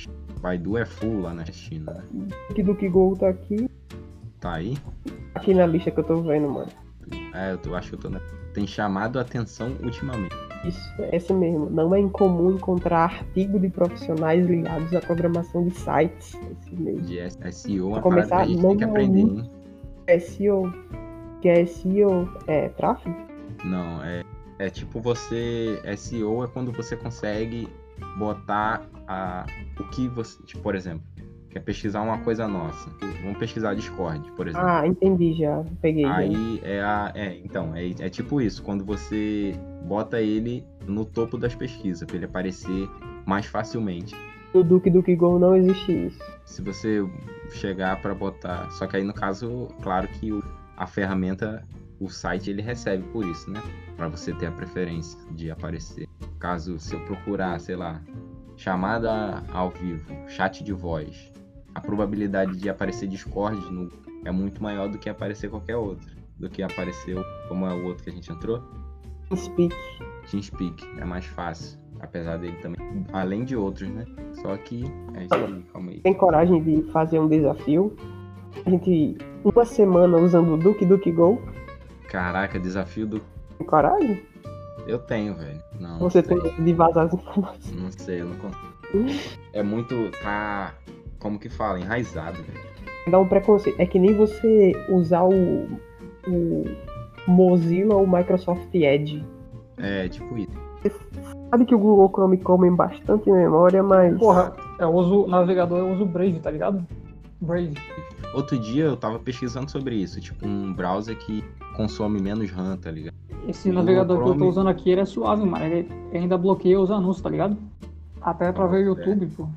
Speaker 3: Baidu é full lá na China, né?
Speaker 1: Que do que Go tá aqui.
Speaker 3: Tá aí?
Speaker 1: Aqui na lista que eu tô vendo, mano.
Speaker 3: É, eu tô- acho que eu tô na... Tem chamado a atenção ultimamente.
Speaker 1: Isso, é esse mesmo. Não é incomum encontrar artigo de profissionais ligados à programação de sites. Esse mesmo.
Speaker 3: De SEO é uma que a
Speaker 1: começar,
Speaker 3: gente tem que
Speaker 1: é
Speaker 3: aprender, hein?
Speaker 1: SEO. Que é SEO é tráfego?
Speaker 3: Não, é, é tipo você. SEO é quando você consegue botar a, o que você. Tipo, por exemplo, quer pesquisar uma coisa nossa. Vamos pesquisar Discord, por exemplo.
Speaker 1: Ah, entendi já. Peguei. já.
Speaker 3: Aí é a. É, então, é, é tipo isso, quando você bota ele no topo das pesquisas, pra ele aparecer mais facilmente.
Speaker 1: No Duke Duke Go não existe isso.
Speaker 3: Se você chegar pra botar. Só que aí no caso, claro que a ferramenta, o site, ele recebe por isso, né? Pra você ter a preferência de aparecer. Caso se eu procurar, sei lá, chamada ao vivo, chat de voz, a probabilidade de aparecer Discord no, é muito maior do que aparecer qualquer outro. Do que apareceu, como é o outro que a gente entrou,
Speaker 1: Speak.
Speaker 3: TeamSpeak. É mais fácil. Apesar dele também. Além de outros, né? Só que. É isso aí, calma aí.
Speaker 1: Tem coragem de fazer um desafio? A gente. Uma semana usando o Duke Duke Go.
Speaker 3: Caraca, desafio do.
Speaker 1: Tem coragem?
Speaker 3: Eu tenho, velho. Não,
Speaker 1: Você
Speaker 3: não
Speaker 1: tem de vazar as informações.
Speaker 3: Não sei, eu não consigo. É muito. Tá. Como que fala? Enraizado, velho.
Speaker 1: Dá um preconceito. É que nem você usar o. o Mozilla ou Microsoft Edge.
Speaker 3: É, tipo isso.
Speaker 1: Sabe que o Google Chrome come bastante memória, mas.
Speaker 2: Porra, eu uso navegador, eu uso Brave, tá ligado? Brave.
Speaker 3: Outro dia eu tava pesquisando sobre isso. Tipo, um browser que consome menos RAM, tá ligado?
Speaker 2: Esse
Speaker 3: O
Speaker 2: navegador que eu tô
Speaker 3: Chrome-
Speaker 2: usando aqui, ele é suave, mano. Ele, ainda bloqueia os anúncios, tá ligado? Até pra ver
Speaker 3: Nossa,
Speaker 2: YouTube, pô.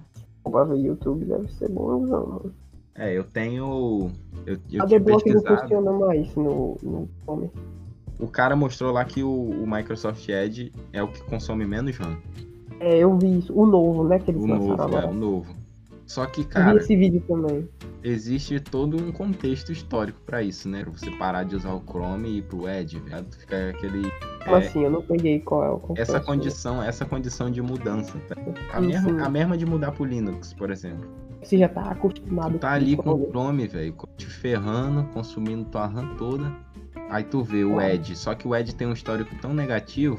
Speaker 1: Pra ver YouTube deve ser bonzão, mano.
Speaker 3: É, eu tenho. Eu, eu
Speaker 1: A deblock não funciona mais no, no Chrome.
Speaker 3: O cara mostrou lá que o, o Microsoft Edge é o que consome menos RAM.
Speaker 1: É, eu vi isso. O novo, né? Que eles
Speaker 3: O
Speaker 1: lançaram
Speaker 3: novo, é, o novo. Só que,
Speaker 1: Eu vi
Speaker 3: cara,
Speaker 1: esse vídeo também.
Speaker 3: existe todo um contexto histórico pra isso, né? Pra você parar de usar o Chrome e ir pro Edge, velho. Fica aquele.
Speaker 1: Como
Speaker 3: é,
Speaker 1: assim? Eu não peguei qual é o
Speaker 3: essa
Speaker 1: confesso.
Speaker 3: condição, essa condição de mudança, tá? A
Speaker 1: Sim,
Speaker 3: mesma,
Speaker 1: sim.
Speaker 3: a mesma de mudar pro Linux, por exemplo.
Speaker 1: Você já tá acostumado
Speaker 3: Tu tá ali com o Chrome, velho, te ferrando, consumindo tua RAM toda. Aí tu vê o
Speaker 1: Ah.
Speaker 3: Edge, só que o Edge tem um histórico tão negativo,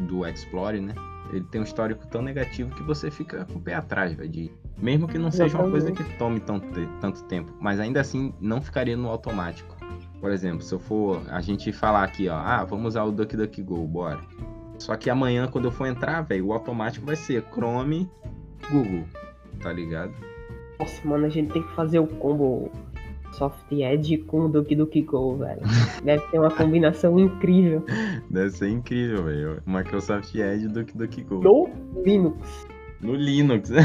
Speaker 3: do Explorer, né? Ele tem um histórico tão negativo que você fica com o pé atrás, velho. de- Mesmo que não seja uma coisa que tome tanto, tanto tempo, mas ainda assim não ficaria no automático. Por exemplo, se eu for a gente falar aqui, ó, ah, vamos usar o DuckDuckGo, bora. Só que amanhã, quando eu for entrar, velho, o automático vai ser Chrome, Google, tá ligado?
Speaker 1: Nossa, mano, a gente tem que fazer o combo Soft Edge com o Duke Duke Go, velho. Deve ter uma combinação incrível.
Speaker 3: Deve ser incrível, velho. Microsoft Edge do que do que Go.
Speaker 1: No Linux.
Speaker 3: No Linux.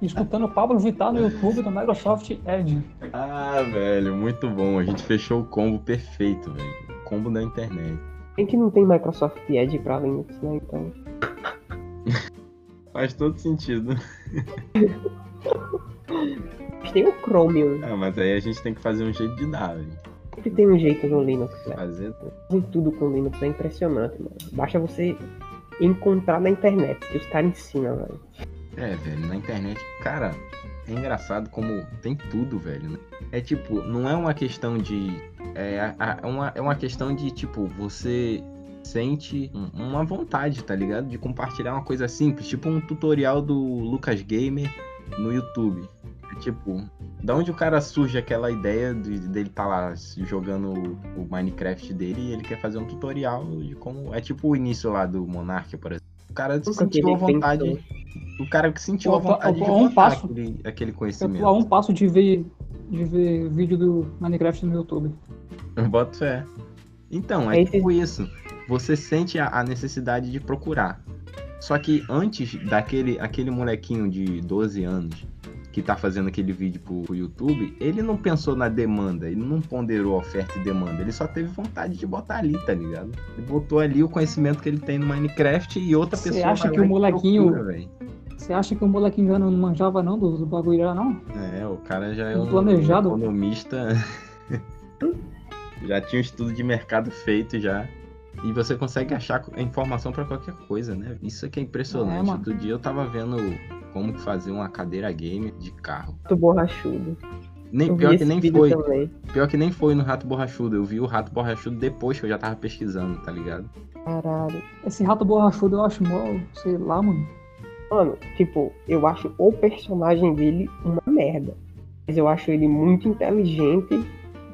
Speaker 2: Escutando o Pablo Vittar no YouTube do Microsoft Edge.
Speaker 3: ah, velho, muito bom. A gente fechou o combo perfeito, velho. O combo da internet.
Speaker 1: Tem que não tem Microsoft Edge pra Linux, né? Então.
Speaker 3: Faz todo sentido.
Speaker 1: Mas tem o Chromium.
Speaker 3: Ah, mas aí a gente tem que fazer um jeito de dar, velho.
Speaker 1: Sempre tem um jeito no Linux, velho.
Speaker 3: Fazer.
Speaker 1: Fazem tudo com Linux, é impressionante, mano. Basta você encontrar na internet, que os caras ensinam, velho.
Speaker 3: É, velho, na internet, cara, é engraçado como tem tudo, velho. né? É tipo, não é uma questão de. É, a- uma, é uma questão de, tipo, você sente um- uma vontade, tá ligado? De compartilhar uma coisa simples, tipo um tutorial do Lucas Gamer no YouTube. É tipo, da onde o cara surge aquela ideia de, dele tá lá jogando o, o Minecraft dele e ele quer fazer um tutorial de como. É tipo o início lá do Monarch, por exemplo. O cara sentiu a vontade.
Speaker 1: intenção.
Speaker 3: O cara que sentiu a
Speaker 2: Eu tô-
Speaker 3: vontade
Speaker 2: eu tô
Speaker 3: de
Speaker 2: a um passo.
Speaker 3: aquele, aquele
Speaker 2: Eu
Speaker 3: conhecimento.
Speaker 2: tô a um passo de ver, de ver vídeo do Minecraft no YouTube.
Speaker 3: Eu boto fé. Então, é
Speaker 1: Aí
Speaker 3: tipo isso. Você sente a, a necessidade de procurar. Só que antes daquele aquele molequinho de 12 anos que tá fazendo aquele vídeo pro, pro YouTube, ele não pensou na demanda, ele não ponderou oferta e demanda, ele só teve vontade de botar ali, tá ligado? Ele botou ali o conhecimento que ele tem no Minecraft e outra
Speaker 2: Você
Speaker 3: pessoa
Speaker 2: acha
Speaker 3: vai
Speaker 2: que o molequinho-. Você acha que o molequinho já não manjava não do, do bagulho lá, não?
Speaker 3: É, o cara já é um
Speaker 2: Planejado.
Speaker 3: economista. já tinha um estudo de mercado feito já. E você consegue achar a informação pra qualquer coisa, né? Isso aqui é
Speaker 2: É,
Speaker 3: impressionante.
Speaker 2: mano.
Speaker 3: Outro dia eu tava vendo como que fazer uma cadeira game de carro.
Speaker 1: Muito borrachudo.
Speaker 3: Nem,
Speaker 1: Eu
Speaker 3: pior que nem foi.
Speaker 1: também.
Speaker 3: Pior que nem foi no Rato Borrachudo. Eu vi o Rato Borrachudo depois que eu já tava pesquisando, tá ligado?
Speaker 1: Caralho.
Speaker 2: Esse rato borrachudo eu acho mó, sei lá, mano.
Speaker 1: Mano, tipo, eu acho o personagem dele uma merda. Mas eu acho ele muito inteligente.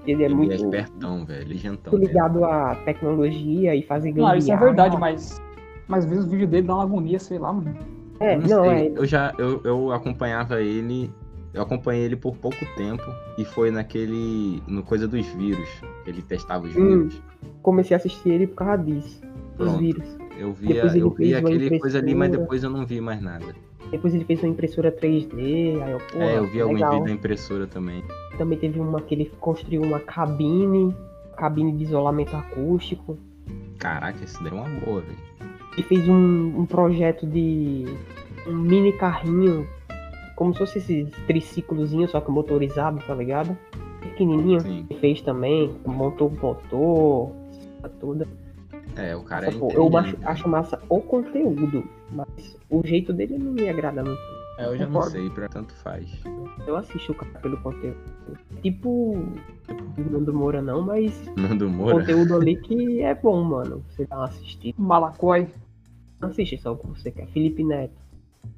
Speaker 1: Ele é
Speaker 3: ele
Speaker 1: muito
Speaker 3: é espertão, velho. Ele é
Speaker 1: ligado à tecnologia e fazer
Speaker 2: Não, isso é
Speaker 1: gambiarra.
Speaker 2: verdade, mas. Mas às vezes o vídeo dele dá uma agonia, sei lá, mano.
Speaker 1: É,
Speaker 3: Eu
Speaker 1: não,
Speaker 3: sei,
Speaker 1: é.
Speaker 3: Eu já eu, eu acompanhava ele Eu acompanhei ele por pouco tempo e foi naquele. no coisa dos vírus. Ele testava os
Speaker 1: Hum.
Speaker 3: vírus.
Speaker 1: Comecei a assistir ele por causa disso. Os
Speaker 3: Pronto.
Speaker 1: vírus.
Speaker 3: Eu via, eu vi
Speaker 1: fez uma
Speaker 3: aquele coisa ali, mas depois eu não vi mais nada.
Speaker 1: Depois ele fez uma impressora 3D. Aí eu, pô,
Speaker 3: é, eu vi alguns
Speaker 1: legal.
Speaker 3: vídeos da impressora também.
Speaker 1: Também teve uma que ele construiu uma cabine. Cabine de isolamento acústico.
Speaker 3: Caraca, isso deu uma boa, velho.
Speaker 1: Ele fez um, um projeto de um mini carrinho, como se fosse esses triciclozinhos, só que motorizado, tá ligado? Pequenininho.
Speaker 3: Sim.
Speaker 1: Ele fez também, montou o motor, toda.
Speaker 3: É, o cara é
Speaker 1: Pô, eu acho,
Speaker 3: né?
Speaker 1: acho massa o conteúdo, mas o jeito dele não me agrada muito.
Speaker 3: É, eu já não sei, pra tanto faz.
Speaker 1: Eu assisto o cara pelo conteúdo. Tipo o Nando Moura não, mas
Speaker 3: Nando
Speaker 1: o
Speaker 3: Moura.
Speaker 1: conteúdo ali que é bom, mano. Você dá uma assistida.
Speaker 2: Malacói.
Speaker 1: Assiste só o que você quer. Felipe Neto.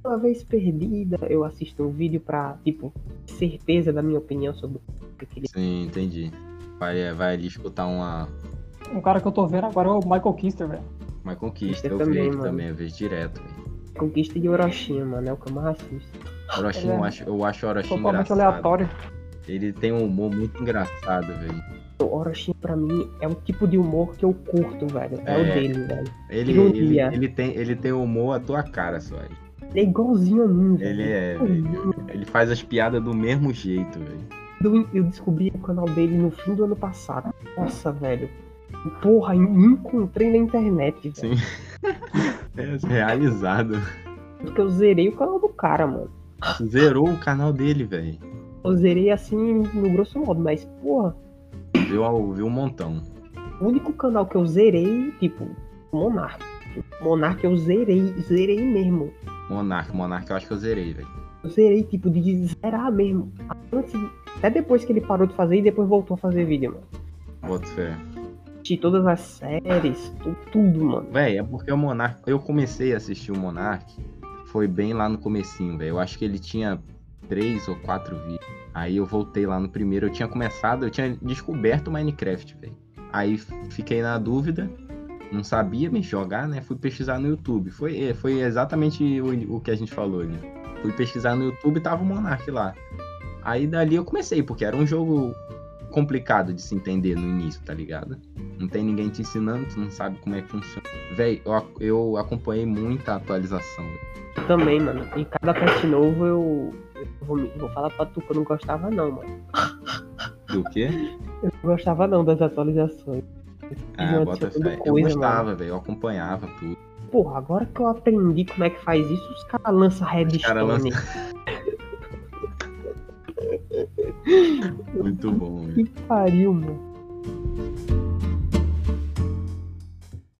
Speaker 1: Uma vez perdida, eu assisto um vídeo pra, tipo, certeza da minha opinião sobre o que ele
Speaker 3: Sim, entendi. Vai, vai ali escutar uma.
Speaker 2: Um cara que eu tô vendo agora é o Michael Kister, velho.
Speaker 3: Uma conquista.
Speaker 1: Eu
Speaker 3: Eu
Speaker 1: também,
Speaker 3: vejo
Speaker 1: mano.
Speaker 3: também, eu vejo direto, velho.
Speaker 1: Conquista de Orochima, mano. É o que eu mais.
Speaker 3: Orochi,
Speaker 2: Ele é
Speaker 3: eu acho, eu acho o Orochi
Speaker 2: Totalmente
Speaker 3: engraçado.
Speaker 2: aleatório.
Speaker 3: Ele tem um humor muito engraçado, velho.
Speaker 1: O Orochima, pra mim, é o tipo de humor que eu curto, velho. É, o
Speaker 3: É.
Speaker 1: dele, velho.
Speaker 3: Ele, ele, ele, tem, ele tem humor à tua cara, só. Ele
Speaker 1: é igualzinho a mim, velho.
Speaker 3: Ele é, velho. Ele faz as piadas do mesmo jeito, velho.
Speaker 1: Eu, eu descobri o canal dele no fim do ano passado. Nossa, velho. Porra, encontrei na internet, velho.
Speaker 3: Sim. É realizado.
Speaker 1: Porque eu zerei o canal do cara, mano.
Speaker 3: Zerou o canal dele, velho.
Speaker 1: Eu zerei assim, no grosso modo, mas, porra,
Speaker 3: Viu, viu um montão.
Speaker 1: o único canal que eu zerei, tipo, Monark. Monark eu zerei, zerei mesmo.
Speaker 3: Monark, Monark eu acho que eu zerei, velho.
Speaker 1: Eu zerei, tipo, de zerar mesmo. Antes, até depois que ele parou de fazer e depois voltou a fazer vídeo, mano.
Speaker 3: Boto fé.
Speaker 1: Assisti todas as séries, tu- tudo, mano.
Speaker 3: Véi, é porque o Monark. Eu comecei a assistir o Monark. Foi bem lá no comecinho, velho. Eu acho que ele tinha três ou quatro vídeos. Aí eu voltei lá no primeiro. Eu tinha começado, eu tinha descoberto o Minecraft, velho. Aí fiquei na dúvida. Não sabia me jogar, né? Fui pesquisar no YouTube. Foi, é, foi exatamente o, o que a gente falou ali. Fui pesquisar no YouTube e tava o Monark lá. Aí dali eu comecei, porque era um jogo complicado de se entender no início, tá ligado? Não tem ninguém te ensinando, tu não sabe como é que funciona. Véi, eu, eu acompanhei muita atualização.
Speaker 1: Eu também, mano. E cada patch novo eu, eu vou, vou falar pra tu que eu não gostava não, mano.
Speaker 3: Do quê?
Speaker 1: Eu não gostava não das atualizações.
Speaker 3: Ah,
Speaker 1: Não,
Speaker 3: bota fé. Eu gostava, velho. Eu acompanhava tudo.
Speaker 1: Porra, agora que eu aprendi como é que faz isso, os caras lançam
Speaker 3: cara
Speaker 1: redstone.
Speaker 3: muito bom.
Speaker 1: Que pariu, mano.